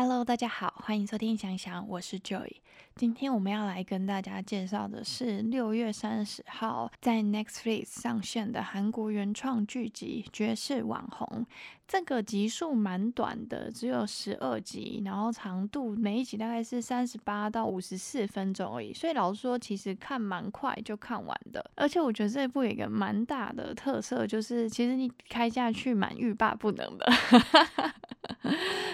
Hello，大家好，欢迎收听想想，我是 Joy。今天我们要来跟大家介绍的是六月三十号在 Netflix 上线的韩国原创剧集《绝世网红》。这个集数蛮短的，只有十二集，然后长度每一集大概是三十八到五十四分钟而已。所以老实说，其实看蛮快就看完的。而且我觉得这一部有一个蛮大的特色，就是其实你开下去蛮欲罢不能的。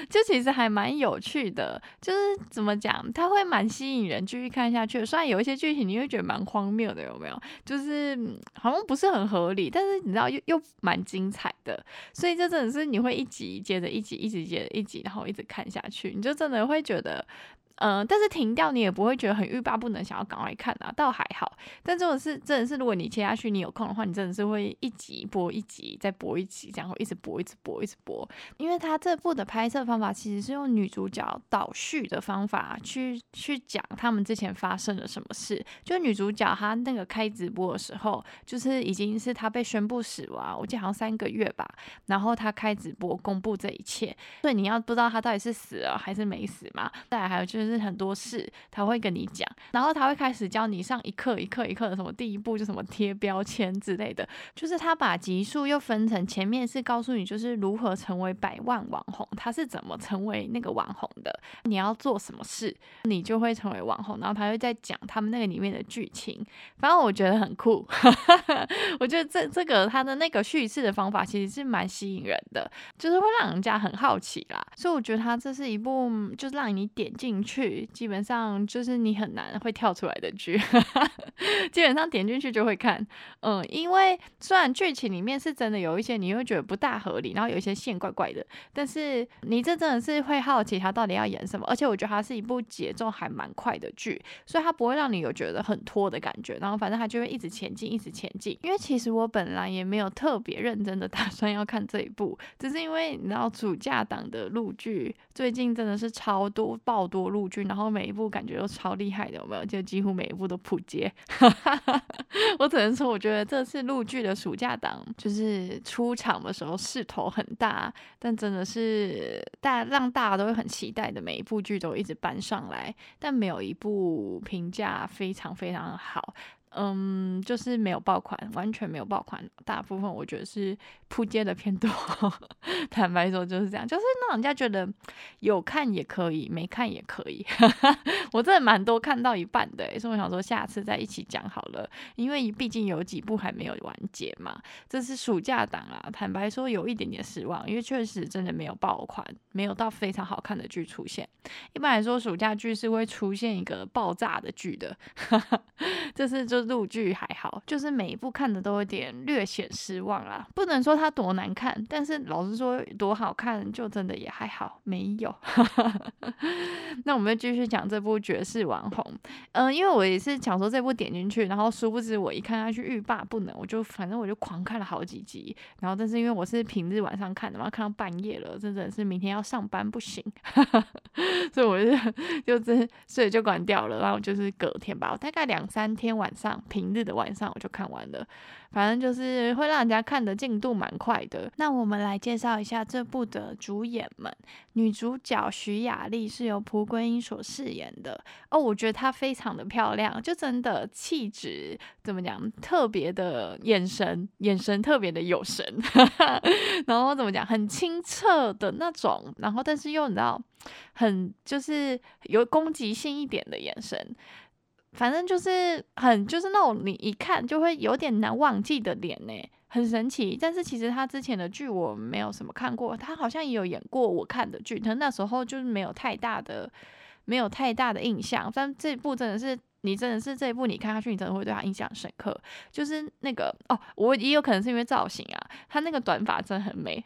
就其实还蛮有趣的，就是怎么讲，它会蛮吸引人继续看下去。虽然有一些剧情你会觉得蛮荒谬的，有没有？就是好像不是很合理，但是你知道又又蛮精彩的。所以这真的是你会一集接着一集，一直接着一集，然后一直看下去，你就真的会觉得。嗯，但是停掉你也不会觉得很欲罢不能，想要赶快看啊，倒还好。但这种是真的是，如果你切下去，你有空的话，你真的是会一集播一集，再播一集，然后一直播，一直播，一直播。因为他这部的拍摄方法其实是用女主角倒叙的方法去去讲他们之前发生了什么事。就女主角她那个开直播的时候，就是已经是她被宣布死亡，我记得好像三个月吧。然后她开直播公布这一切，所以你要不知道她到底是死了还是没死嘛。再来还有就是。就是很多事他会跟你讲，然后他会开始教你上一课一课一课的什么第一步就什么贴标签之类的，就是他把集数又分成前面是告诉你就是如何成为百万网红，他是怎么成为那个网红的，你要做什么事你就会成为网红，然后他会在讲他们那个里面的剧情，反正我觉得很酷，我觉得这这个他的那个叙事的方法其实是蛮吸引人的，就是会让人家很好奇啦，所以我觉得他这是一部就是让你点进去。去基本上就是你很难会跳出来的剧，基本上点进去就会看，嗯，因为虽然剧情里面是真的有一些你会觉得不大合理，然后有一些线怪怪的，但是你这真的是会好奇他到底要演什么，而且我觉得它是一部节奏还蛮快的剧，所以它不会让你有觉得很拖的感觉，然后反正它就会一直前进，一直前进。因为其实我本来也没有特别认真的 打算要看这一部，只是因为你知道主架档的录剧最近真的是超多爆多录然后每一部感觉都超厉害的，有没有？就几乎每一部都扑街。我只能说，我觉得这次录剧的暑假档，就是出场的时候势头很大，但真的是大让大家都会很期待的每一部剧都一直搬上来，但没有一部评价非常非常好。嗯，就是没有爆款，完全没有爆款。大部分我觉得是扑街的偏多。坦白说就是这样，就是让人家觉得有看也可以，没看也可以。我真的蛮多看到一半的，所以我想说下次再一起讲好了，因为毕竟有几部还没有完结嘛。这是暑假档啊，坦白说有一点点失望，因为确实真的没有爆款，没有到非常好看的剧出现。一般来说，暑假剧是会出现一个爆炸的剧的，这是就。录剧还好，就是每一部看的都有点略显失望啦。不能说它多难看，但是老实说多好看，就真的也还好，没有。那我们继续讲这部《绝世网红》。嗯，因为我也是想说这部点进去，然后殊不知我一看下去欲罢不能，我就反正我就狂看了好几集。然后但是因为我是平日晚上看的嘛，看到半夜了，真的是明天要上班不行，所以我就就真所以就关掉了。然后就是隔天吧，我大概两三天晚上。平日的晚上我就看完了，反正就是会让人家看的进度蛮快的。那我们来介绍一下这部的主演们，女主角徐雅丽是由蒲公英所饰演的哦，我觉得她非常的漂亮，就真的气质怎么讲，特别的眼神，眼神特别的有神，然后怎么讲，很清澈的那种，然后但是又你知道，很就是有攻击性一点的眼神。反正就是很就是那种你一看就会有点难忘记的脸呢，很神奇。但是其实他之前的剧我没有什么看过，他好像也有演过我看的剧，但那时候就是没有太大的没有太大的印象。但这部真的是。你真的是这一部，你看下去，你真的会对他印象深刻。就是那个哦，我也有可能是因为造型啊，他那个短发真的很美，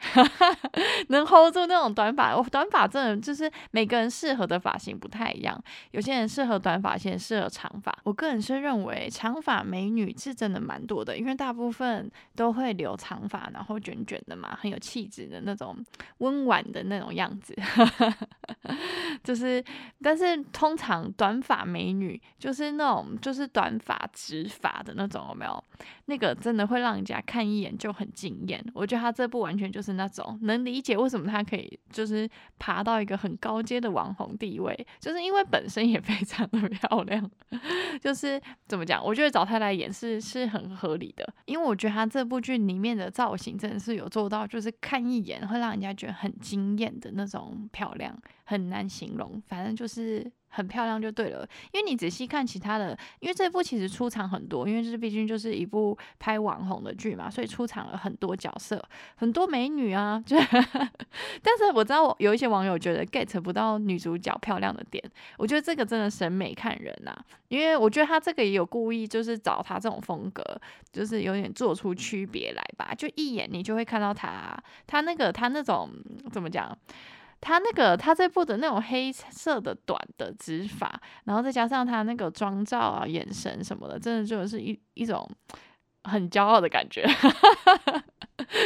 能 hold 住那种短发。我短发真的就是每个人适合的发型不太一样，有些人适合短发，有些人适合长发。我个人是认为长发美女是真的蛮多的，因为大部分都会留长发，然后卷卷的嘛，很有气质的那种温婉的那种样子。就是，但是通常短发美女就是那种就是短发直发的那种，有没有？那个真的会让人家看一眼就很惊艳。我觉得他这部完全就是那种能理解为什么他可以就是爬到一个很高阶的网红地位，就是因为本身也非常的漂亮。就是怎么讲？我觉得找他来演是是很合理的，因为我觉得他这部剧里面的造型真的是有做到，就是看一眼会让人家觉得很惊艳的那种漂亮，很难形容，反正就是。很漂亮就对了，因为你仔细看其他的，因为这部其实出场很多，因为这毕竟就是一部拍网红的剧嘛，所以出场了很多角色，很多美女啊。就，但是我知道有一些网友觉得 get 不到女主角漂亮的点，我觉得这个真的审美看人呐，因为我觉得他这个也有故意就是找他这种风格，就是有点做出区别来吧，就一眼你就会看到他，他那个他那种怎么讲？他那个，他这部的那种黑色的短的指法，然后再加上他那个妆照啊、眼神什么的，真的就是一一种很骄傲的感觉。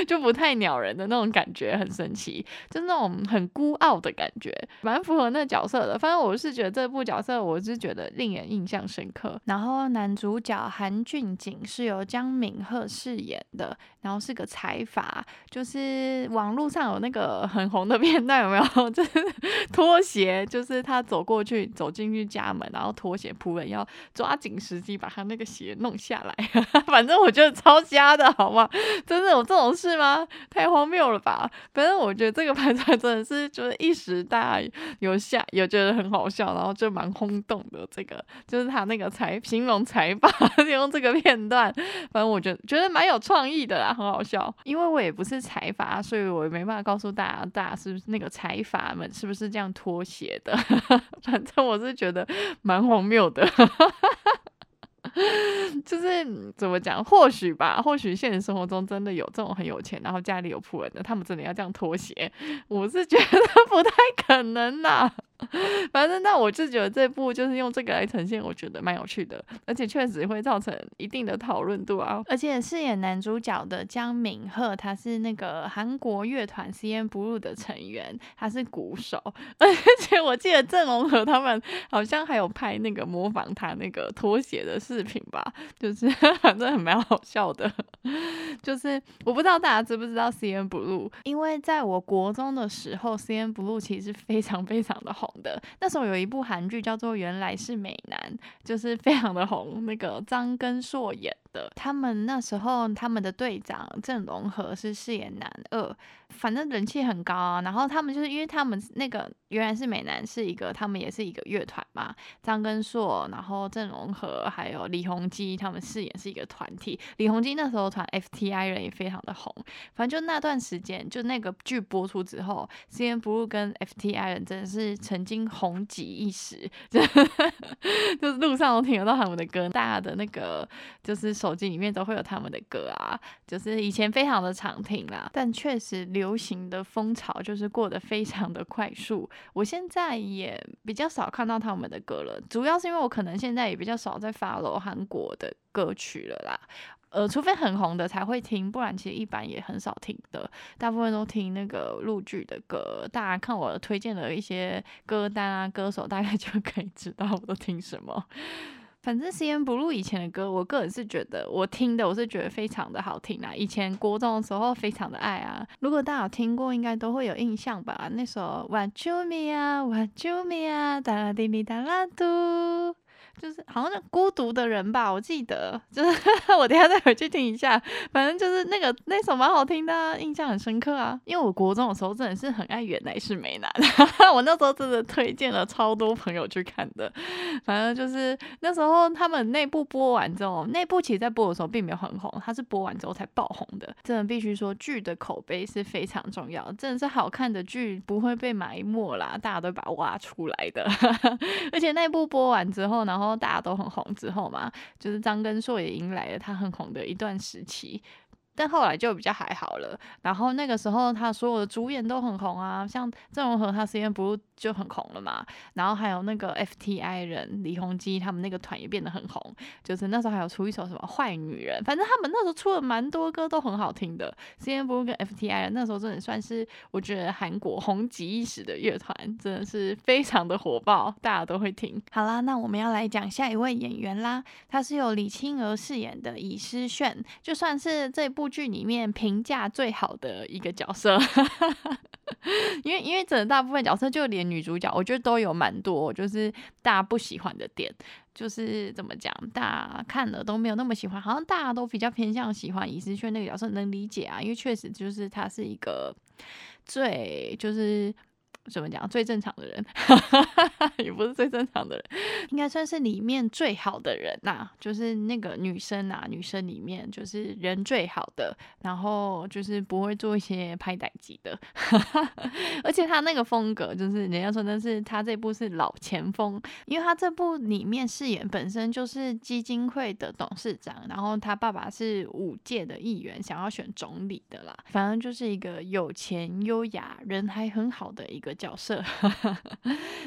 就不太鸟人的那种感觉，很神奇，就那种很孤傲的感觉，蛮符合那角色的。反正我是觉得这部角色，我是觉得令人印象深刻。然后男主角韩俊景是由姜敏赫饰演的，然后是个财阀，就是网络上有那个很红的片段，有没有？就是拖鞋，就是他走过去，走进去家门，然后拖鞋仆人要抓紧时机把他那个鞋弄下来。反正我觉得超瞎的，好吗？真的有这种。是吗？太荒谬了吧！反正我觉得这个拍出来真的是就是一时大家有下有觉得很好笑，然后就蛮轰动的。这个就是他那个采形容采访用这个片段，反正我觉觉得蛮有创意的啦，很好笑。因为我也不是财阀，所以我没办法告诉大家，大家是不是那个财阀们是不是这样脱鞋的。反正我是觉得蛮荒谬的。就是怎么讲？或许吧，或许现实生活中真的有这种很有钱，然后家里有仆人的，他们真的要这样脱鞋？我是觉得不太可能呐。反正那我就觉得这部就是用这个来呈现，我觉得蛮有趣的，而且确实会造成一定的讨论度啊。而且饰演男主角的姜敏赫，他是那个韩国乐团 CNBLUE 的成员，他是鼓手。而且我记得郑容和他们好像还有拍那个模仿他那个拖鞋的视频吧，就是 反正很蛮好笑的。就是我不知道大家知不知道 CNBLUE，因为在我国中的时候，CNBLUE 其实非常非常的红。的。那时候有一部韩剧叫做《原来是美男》，就是非常的红，那个张根硕演的。他们那时候他们的队长郑容和是饰演男二。反正人气很高啊，然后他们就是因为他们那个原来是美男是一个，他们也是一个乐团嘛，张根硕，然后郑容和还有李弘基他们饰演是一个团体。李弘基那时候团 FTI 人也非常的红，反正就那段时间，就那个剧播出之后，CNBLUE 跟 FTI 人真的是曾经红极一时，就 就是路上都听得到他们的歌，大家的那个就是手机里面都会有他们的歌啊，就是以前非常的常听啦，但确实流。行的风潮就是过得非常的快速，我现在也比较少看到他们的歌了，主要是因为我可能现在也比较少在 follow 韩国的歌曲了啦，呃，除非很红的才会听，不然其实一般也很少听的，大部分都听那个录剧的歌。大家看我推荐的一些歌单啊，歌手大概就可以知道我都听什么。反正 C N Blue 以前的歌，我个人是觉得我听的，我是觉得非常的好听啊。以前国中的时候非常的爱啊。如果大家有听过，应该都会有印象吧。那首 What You Me 啊，What You Me 啊，哒啦滴哩哒啦嘟。就是好像是孤独的人吧，我记得，就是我等下再回去听一下。反正就是那个那首蛮好听的，印象很深刻啊。因为我国中的时候真的是很爱《原来是美男》，我那时候真的推荐了超多朋友去看的。反正就是那时候他们那部播完之后，那部其实在播的时候并没有很红，它是播完之后才爆红的。真的必须说，剧的口碑是非常重要，真的是好看的剧不会被埋没啦，大家都把它挖出来的。而且那部播完之后，然后。大家都很红之后嘛，就是张根硕也迎来了他很红的一段时期。但后来就比较还好了。然后那个时候，他所有的主演都很红啊，像郑容和他 C N 不就很红了嘛。然后还有那个 F T I 人李弘基他们那个团也变得很红，就是那时候还有出一首什么坏女人，反正他们那时候出了蛮多歌都很好听的。C N Blue 跟 F T I 人那时候真的算是我觉得韩国红极一时的乐团，真的是非常的火爆，大家都会听。好啦，那我们要来讲下一位演员啦，他是由李青娥饰演的尹诗炫，就算是这部。部剧里面评价最好的一个角色，因为因为整个大部分角色就连女主角，我觉得都有蛮多就是大家不喜欢的点，就是怎么讲，大家看了都没有那么喜欢，好像大家都比较偏向喜欢尹思炫那个角色，能理解啊，因为确实就是他是一个最就是。怎么讲？最正常的人，也不是最正常的人，应该算是里面最好的人呐。就是那个女生啊，女生里面就是人最好的，然后就是不会做一些拍歹机的。而且他那个风格，就是人家说那是他这部是老前锋，因为他这部里面饰演本身就是基金会的董事长，然后他爸爸是五届的议员，想要选总理的啦。反正就是一个有钱、优雅、人还很好的一个。角色，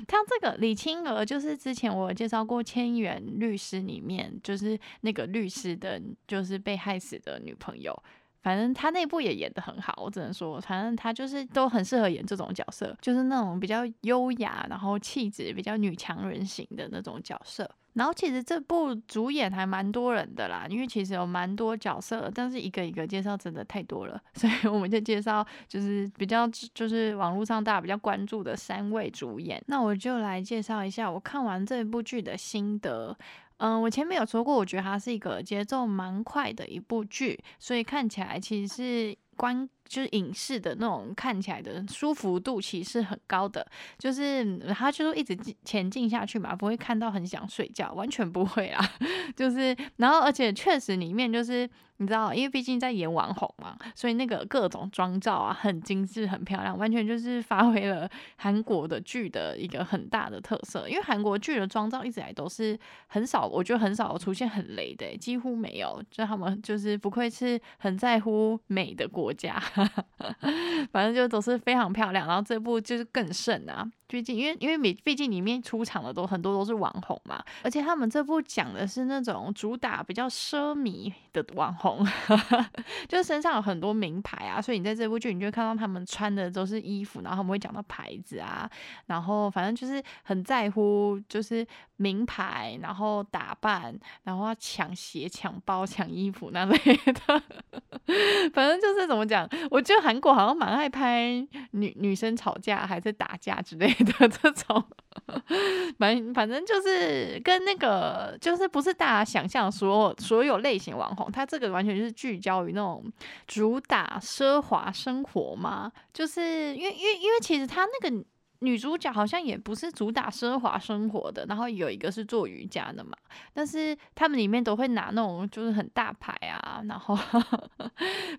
他这个李青娥就是之前我介绍过《千元律师》里面，就是那个律师的，就是被害死的女朋友。反正他那部也演的很好，我只能说，反正他就是都很适合演这种角色，就是那种比较优雅，然后气质比较女强人型的那种角色。然后其实这部主演还蛮多人的啦，因为其实有蛮多角色，但是一个一个介绍真的太多了，所以我们就介绍就是比较就是网络上大家比较关注的三位主演。那我就来介绍一下我看完这部剧的心得。嗯，我前面有说过，我觉得它是一个节奏蛮快的一部剧，所以看起来其实是观。就是影视的那种看起来的舒服度其实是很高的，就是他就是一直前进下去嘛，不会看到很想睡觉，完全不会啊。就是然后而且确实里面就是你知道，因为毕竟在演网红嘛，所以那个各种妆造啊很精致很漂亮，完全就是发挥了韩国的剧的一个很大的特色。因为韩国剧的妆造一直以来都是很少，我觉得很少出现很雷的，几乎没有。就他们就是不愧是很在乎美的国家。反正就都是非常漂亮，然后这部就是更胜啊！最近因为因为每毕竟里面出场的都很多都是网红嘛，而且他们这部讲的是那种主打比较奢靡的网红，就身上有很多名牌啊，所以你在这部剧你就会看到他们穿的都是衣服，然后他们会讲到牌子啊，然后反正就是很在乎就是名牌，然后打扮，然后要抢鞋、抢包、抢衣服那类的，反正就是怎么讲，我觉得韩国好像蛮爱拍女女生吵架还是打架之类。的 这种，反反正就是跟那个，就是不是大家想象所有所有类型网红，他这个完全就是聚焦于那种主打奢华生活嘛，就是因为因为因为其实他那个。女主角好像也不是主打奢华生活的，然后有一个是做瑜伽的嘛，但是他们里面都会拿那种就是很大牌啊，然后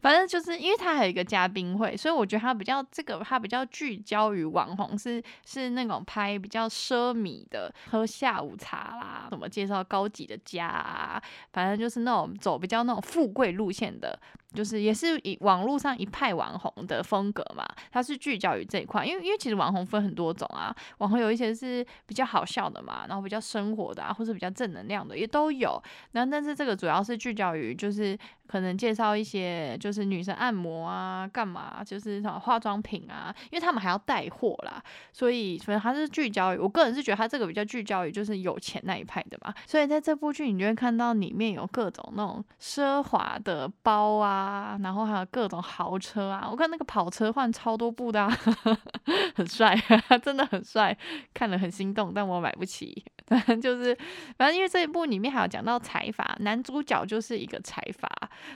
反正就是因为他还有一个嘉宾会，所以我觉得他比较这个他比较聚焦于网红，是是那种拍比较奢靡的，喝下午茶啦，什么介绍高级的家啊，反正就是那种走比较那种富贵路线的。就是也是以网络上一派网红的风格嘛，它是聚焦于这一块，因为因为其实网红分很多种啊，网红有一些是比较好笑的嘛，然后比较生活的啊，或者比较正能量的也都有，然后但是这个主要是聚焦于就是。可能介绍一些就是女生按摩啊，干嘛就是什么化妆品啊，因为他们还要带货啦，所以所以他是聚焦于，我个人是觉得他这个比较聚焦于就是有钱那一派的嘛，所以在这部剧你就会看到里面有各种那种奢华的包啊，然后还有各种豪车啊，我看那个跑车换超多部的，啊 很帅，真的很帅，看了很心动，但我买不起。反正就是，反正因为这一部里面还有讲到财阀，男主角就是一个财阀。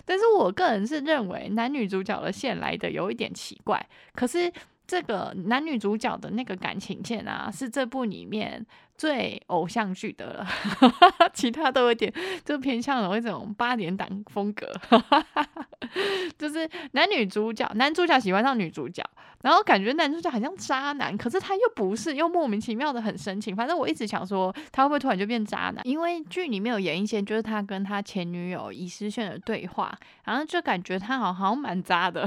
但是我个人是认为男女主角的线来的有一点奇怪。可是这个男女主角的那个感情线啊，是这部里面最偶像剧的了，其他都有点就偏向了一种八点档风格，就是男女主角，男主角喜欢上女主角，然后感觉男主角很像渣男，可是他又不是，又莫名其妙的很深情。反正我一直想说，他会不会突然就变渣男？因为剧里面有演一些，就是他跟他前女友尹诗炫的对话，然后就感觉他好像蛮渣的，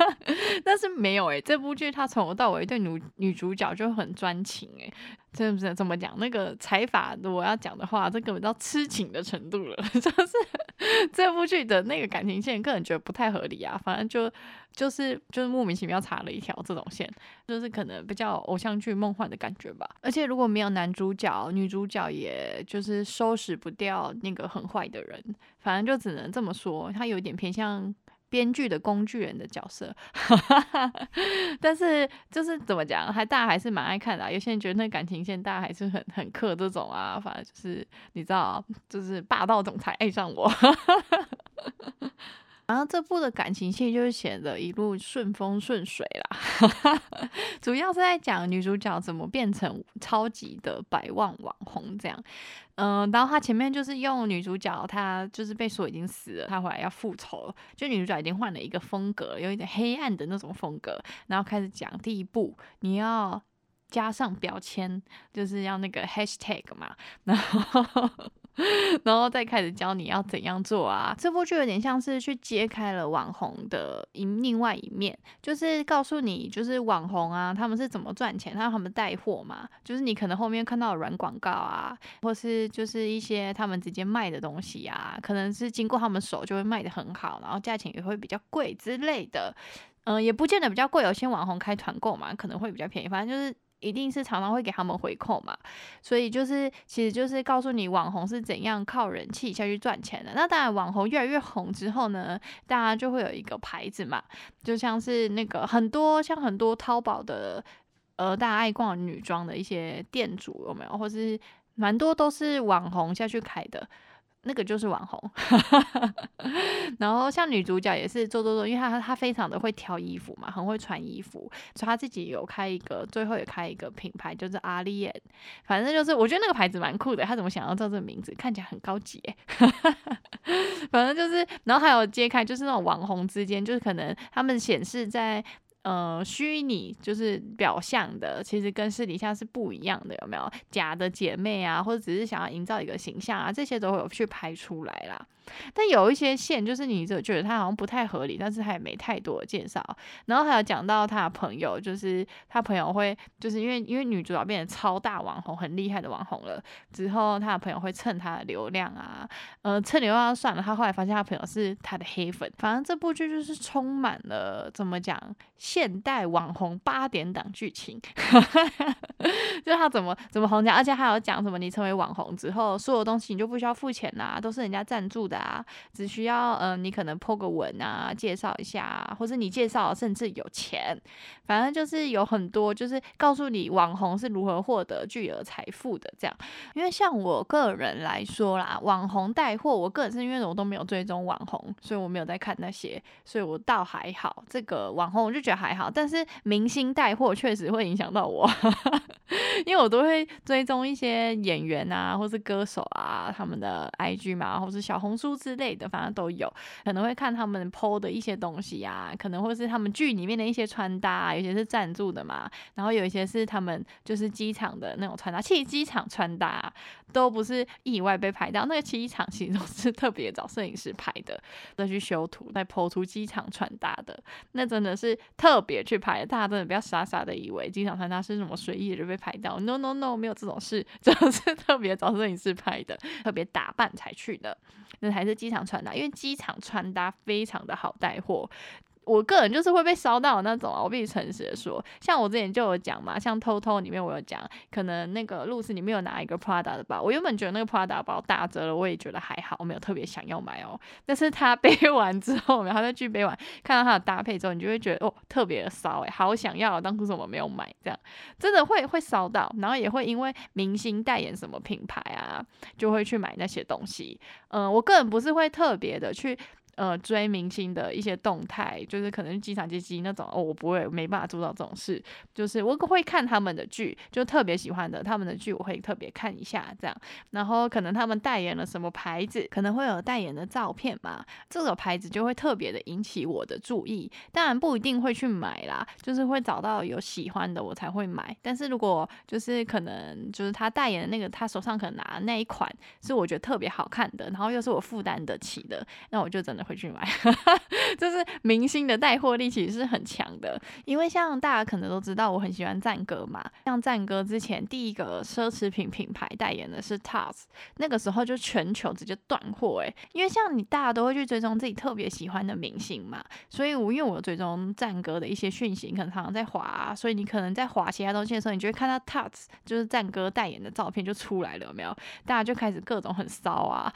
但是没有诶，这部剧他从头到尾对女女主角就很专情诶。真的不是怎么讲那个采法，我要讲的话，这根本到痴情的程度了。就是 这部剧的那个感情线，个人觉得不太合理啊。反正就就是就是莫名其妙插了一条这种线，就是可能比较偶像剧梦幻的感觉吧。而且如果没有男主角，女主角也就是收拾不掉那个很坏的人。反正就只能这么说，他有点偏向。编剧的工具人的角色，但是就是怎么讲，还大家还是蛮爱看的。有些人觉得那感情线大家还是很很克这种啊，反正就是你知道，就是霸道总裁爱上我。然后这部的感情线就是写的一路顺风顺水啦，主要是在讲女主角怎么变成超级的百万网红这样。嗯，然后他前面就是用女主角，她就是被说已经死了，她回来要复仇，就女主角已经换了一个风格，有一点黑暗的那种风格，然后开始讲第一步，你要加上标签，就是要那个 hashtag 嘛，然后。然后再开始教你要怎样做啊！这部剧有点像是去揭开了网红的一另外一面，就是告诉你，就是网红啊，他们是怎么赚钱，他他们带货嘛，就是你可能后面看到软广告啊，或是就是一些他们直接卖的东西啊，可能是经过他们手就会卖的很好，然后价钱也会比较贵之类的，嗯，也不见得比较贵，有些网红开团购嘛，可能会比较便宜，反正就是。一定是常常会给他们回扣嘛，所以就是其实就是告诉你网红是怎样靠人气下去赚钱的。那当然，网红越来越红之后呢，大家就会有一个牌子嘛，就像是那个很多像很多淘宝的呃大家爱逛女装的一些店主有没有，或是蛮多都是网红下去开的。那个就是网红，然后像女主角也是做做做，因为她她非常的会挑衣服嘛，很会穿衣服，所以她自己有开一个，最后也开一个品牌，就是阿丽艳。反正就是我觉得那个牌子蛮酷的，她怎么想要叫这个名字，看起来很高级。反正就是，然后还有揭开，就是那种网红之间，就是可能他们显示在。呃，虚拟就是表象的，其实跟私底下是不一样的，有没有？假的姐妹啊，或者只是想要营造一个形象啊，这些都会有去拍出来啦。但有一些线，就是你就觉得他好像不太合理，但是他也没太多的介绍。然后还有讲到他的朋友，就是他朋友会，就是因为因为女主角变成超大网红，很厉害的网红了之后，他的朋友会蹭他的流量啊，呃，蹭流量算了。他后来发现他朋友是他的黑粉。反正这部剧就是充满了怎么讲现代网红八点档剧情，就他怎么怎么红讲，而且还有讲什么你成为网红之后，所有东西你就不需要付钱啦，都是人家赞助。的啊，只需要嗯，你可能破个文啊，介绍一下，或者你介绍甚至有钱，反正就是有很多，就是告诉你网红是如何获得巨额财富的这样。因为像我个人来说啦，网红带货，我个人是因为我都没有追踪网红，所以我没有在看那些，所以我倒还好。这个网红我就觉得还好，但是明星带货确实会影响到我，因为我都会追踪一些演员啊，或是歌手啊，他们的 IG 嘛，或是小红。书之类的，反正都有可能会看他们 PO 的一些东西呀，可能会是他们剧里面的一些穿搭，有些是赞助的嘛，然后有一些是他们就是机场的那种穿搭，其实机场穿搭都不是意外被拍到，那个机场其实都是特别找摄影师拍的，再去修图，再 PO 出机场穿搭的，那真的是特特别去拍，大家真的不要傻傻的以为机场穿搭是什么随意就被拍到，no no no，没有这种事，真的是特别找摄影师拍的，特别打扮才去的。那还是机场穿搭，因为机场穿搭非常的好带货。我个人就是会被烧到那种啊，我必须诚实的说，像我之前就有讲嘛，像偷偷里面我有讲，可能那个露丝里面有拿一个 Prada 的包，我原本觉得那个 Prada 包打折了，我也觉得还好，我没有特别想要买哦。但是他 背完之后，然后再去背完，看到他的搭配之后，你就会觉得哦，特别的骚诶，好想要，当初怎么没有买？这样真的会会烧到，然后也会因为明星代言什么品牌啊，就会去买那些东西。嗯，我个人不是会特别的去。呃追明星的一些动态，就是可能机场接机那种哦，我不会没办法做到这种事。就是我会看他们的剧，就特别喜欢的他们的剧，我会特别看一下这样。然后可能他们代言了什么牌子，可能会有代言的照片嘛，这个牌子就会特别的引起我的注意。当然不一定会去买啦，就是会找到有喜欢的我才会买。但是如果就是可能就是他代言的那个，他手上可能拿的那一款是我觉得特别好看的，然后又是我负担得起的，那我就真的回去买。就是明星的带货力其实是很强的，因为像大家可能都知道，我很喜欢赞歌嘛。像赞歌之前第一个奢侈品品牌代言的是 TOS，那个时候就全球直接断货诶，因为像你大家都会去追踪自己特别喜欢的明星嘛，所以我因为我追踪赞歌的一些讯息，可能常常在滑，啊所以你可能在滑其他东西的时候，你就会看到 TOS 就是赞歌代言的照片就出来了，有没有？大家就开始各种很骚啊。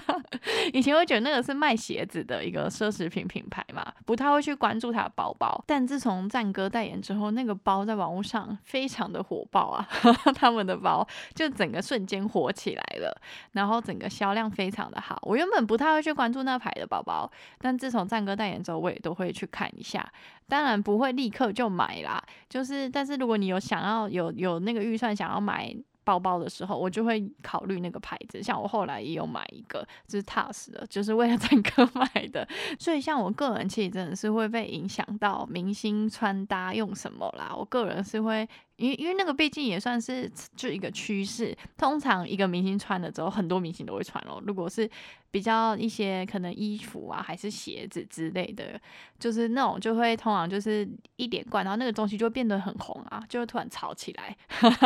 以前会觉得那个是卖鞋子的一个奢侈品品牌嘛，不太会去关注它的包包。但自从赞哥代言之后，那个包在网络上非常的火爆啊，他们的包就整个瞬间火起来了，然后整个销量非常的好。我原本不太会去关注那牌的包包，但自从赞哥代言之后，我也都会去看一下。当然不会立刻就买啦，就是但是如果你有想要有有那个预算想要买。包包的时候，我就会考虑那个牌子。像我后来也有买一个，就是 TAS 的，就是为了赞歌 买的。所以像我个人其实真的是会被影响到明星穿搭用什么啦。我个人是会。因为因为那个毕竟也算是就一个趋势，通常一个明星穿了之后，很多明星都会穿哦。如果是比较一些可能衣服啊，还是鞋子之类的，就是那种就会通常就是一连贯，然后那个东西就会变得很红啊，就会突然炒起来。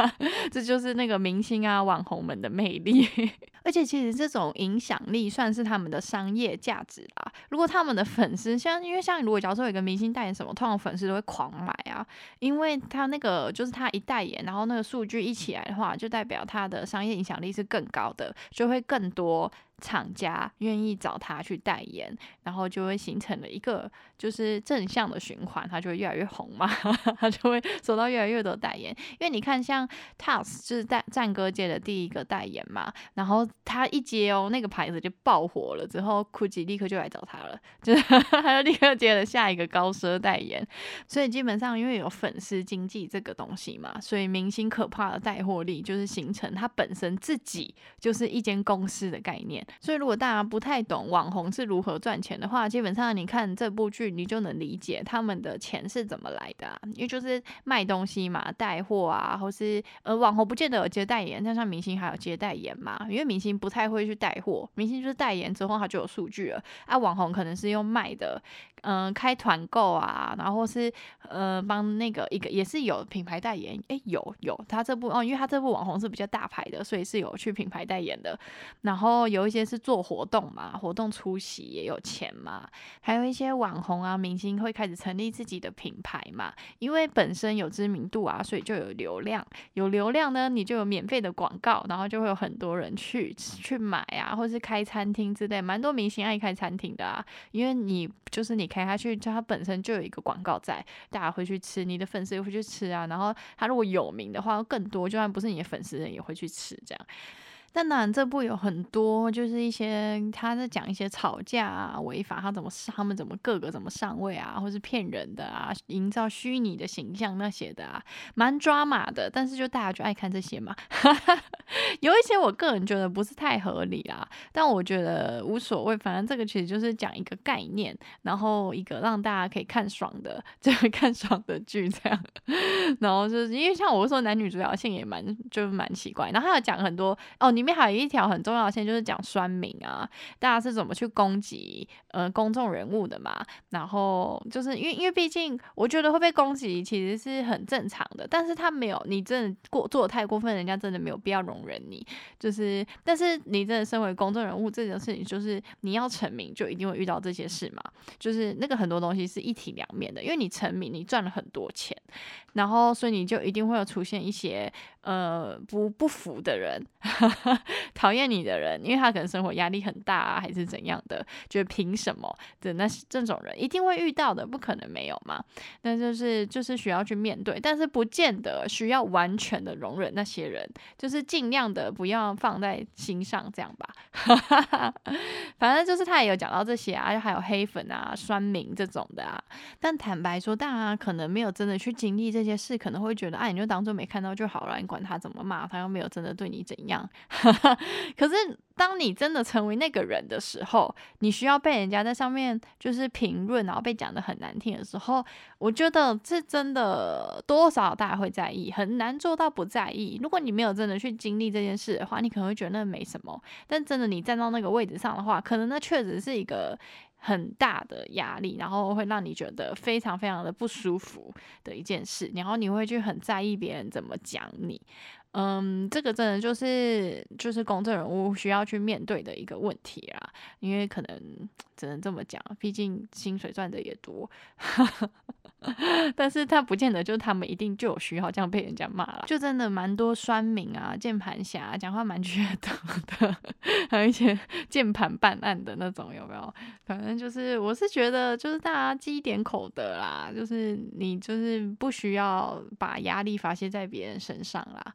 这就是那个明星啊网红们的魅力。而且其实这种影响力算是他们的商业价值啦。如果他们的粉丝像，因为像如果假如说有一个明星代言什么，通常粉丝都会狂买啊，因为他那个就是他。他一代言，然后那个数据一起来的话，就代表他的商业影响力是更高的，就会更多。厂家愿意找他去代言，然后就会形成了一个就是正向的循环，他就会越来越红嘛，他就会收到越来越多代言。因为你看，像 t a s 就是战战歌界的第一个代言嘛，然后他一接哦，那个牌子就爆火了，之后 GUCCI 立刻就来找他了，就是他就立刻接了下一个高奢代言。所以基本上因为有粉丝经济这个东西嘛，所以明星可怕的带货力就是形成他本身自己就是一间公司的概念。所以，如果大家不太懂网红是如何赚钱的话，基本上你看这部剧，你就能理解他们的钱是怎么来的。因为就是卖东西嘛，带货啊，或是呃，网红不见得有接代言，但像明星还有接代言嘛。因为明星不太会去带货，明星就是代言之后他就有数据了。啊，网红可能是用卖的，嗯，开团购啊，然后是呃帮那个一个也是有品牌代言，哎，有有他这部哦，因为他这部网红是比较大牌的，所以是有去品牌代言的。然后有一些。是做活动嘛，活动出席也有钱嘛，还有一些网红啊、明星会开始成立自己的品牌嘛，因为本身有知名度啊，所以就有流量，有流量呢，你就有免费的广告，然后就会有很多人去去买啊，或是开餐厅之类，蛮多明星爱开餐厅的啊，因为你就是你开下去，就它本身就有一个广告在，大家会去吃，你的粉丝也会去吃啊，然后他如果有名的话更多，就算不是你的粉丝人也会去吃这样。但当然，这部有很多，就是一些他在讲一些吵架啊、违法，他怎么他们怎么各个怎么上位啊，或是骗人的啊，营造虚拟的形象那些的啊，蛮抓马的。但是就大家就爱看这些嘛，有一些我个人觉得不是太合理啊，但我觉得无所谓，反正这个其实就是讲一个概念，然后一个让大家可以看爽的，就是看爽的剧这样。然后就是因为像我说男女主角性也蛮就是蛮奇怪，然后还有讲很多哦你。里面还有一条很重要的线，就是讲酸民啊，大家是怎么去攻击呃公众人物的嘛。然后就是因为因为毕竟我觉得会被攻击其实是很正常的，但是他没有你真的过做的太过分，人家真的没有必要容忍你。就是但是你真的身为公众人物这件事情，就是你要成名就一定会遇到这些事嘛。就是那个很多东西是一体两面的，因为你成名你赚了很多钱，然后所以你就一定会有出现一些呃不不服的人。讨厌你的人，因为他可能生活压力很大啊，还是怎样的，觉得凭什么的那这种人一定会遇到的，不可能没有嘛。那就是就是需要去面对，但是不见得需要完全的容忍那些人，就是尽量的不要放在心上，这样吧。反正就是他也有讲到这些啊，还有黑粉啊、酸民这种的啊。但坦白说，大家可能没有真的去经历这些事，可能会觉得，哎，你就当做没看到就好了，你管他怎么骂，他又没有真的对你怎样。可是。当你真的成为那个人的时候，你需要被人家在上面就是评论，然后被讲的很难听的时候，我觉得这真的多少大家会在意，很难做到不在意。如果你没有真的去经历这件事的话，你可能会觉得那没什么。但真的你站到那个位置上的话，可能那确实是一个很大的压力，然后会让你觉得非常非常的不舒服的一件事，然后你会去很在意别人怎么讲你。嗯，这个真的就是就是公众人物需要去面对的一个问题啦，因为可能只能这么讲，毕竟薪水赚的也多。但是他不见得就是他们一定就有需要这样被人家骂了，就真的蛮多酸民啊、键盘侠讲话蛮缺德的，还有一些 键盘办案的那种，有没有？反正就是我是觉得就是大家积点口德啦，就是你就是不需要把压力发泄在别人身上啦。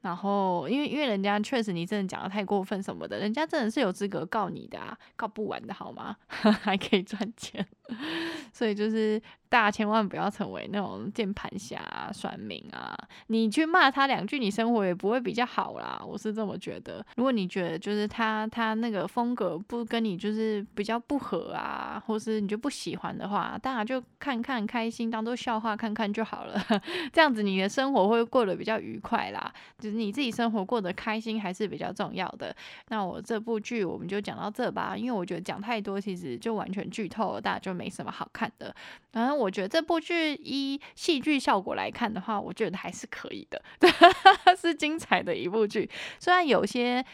然后因为因为人家确实你真的讲的太过分什么的，人家真的是有资格告你的啊，告不完的好吗？还可以赚钱，所以就是。大家千万不要成为那种键盘侠、算命啊！你去骂他两句，你生活也不会比较好啦。我是这么觉得。如果你觉得就是他他那个风格不跟你就是比较不合啊，或是你就不喜欢的话，大家就看看开心，当做笑话看看就好了。这样子你的生活会过得比较愉快啦。你自己生活过得开心还是比较重要的。那我这部剧我们就讲到这吧，因为我觉得讲太多其实就完全剧透了，大家就没什么好看的。然后。我觉得这部剧一戏剧效果来看的话，我觉得还是可以的，是精彩的一部剧。虽然有些，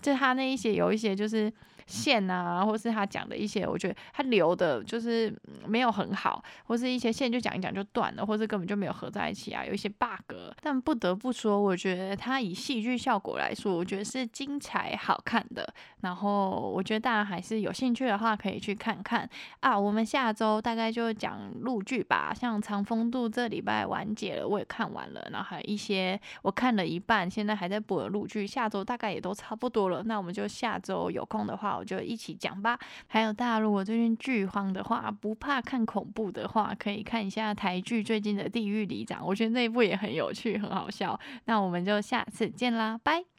就他那一些有一些就是。线啊，或是他讲的一些，我觉得他留的就是没有很好，或是一些线就讲一讲就断了，或是根本就没有合在一起啊，有一些 bug。但不得不说，我觉得他以戏剧效果来说，我觉得是精彩好看的。然后我觉得大家还是有兴趣的话，可以去看看啊。我们下周大概就讲陆剧吧，像《长风渡》这礼拜完结了，我也看完了。然后还有一些我看了一半，现在还在播的陆剧，下周大概也都差不多了。那我们就下周有空的话。好就一起讲吧。还有大家如果最近剧荒的话，不怕看恐怖的话，可以看一下台剧最近的《地狱里长》，我觉得那一部也很有趣，很好笑。那我们就下次见啦，拜。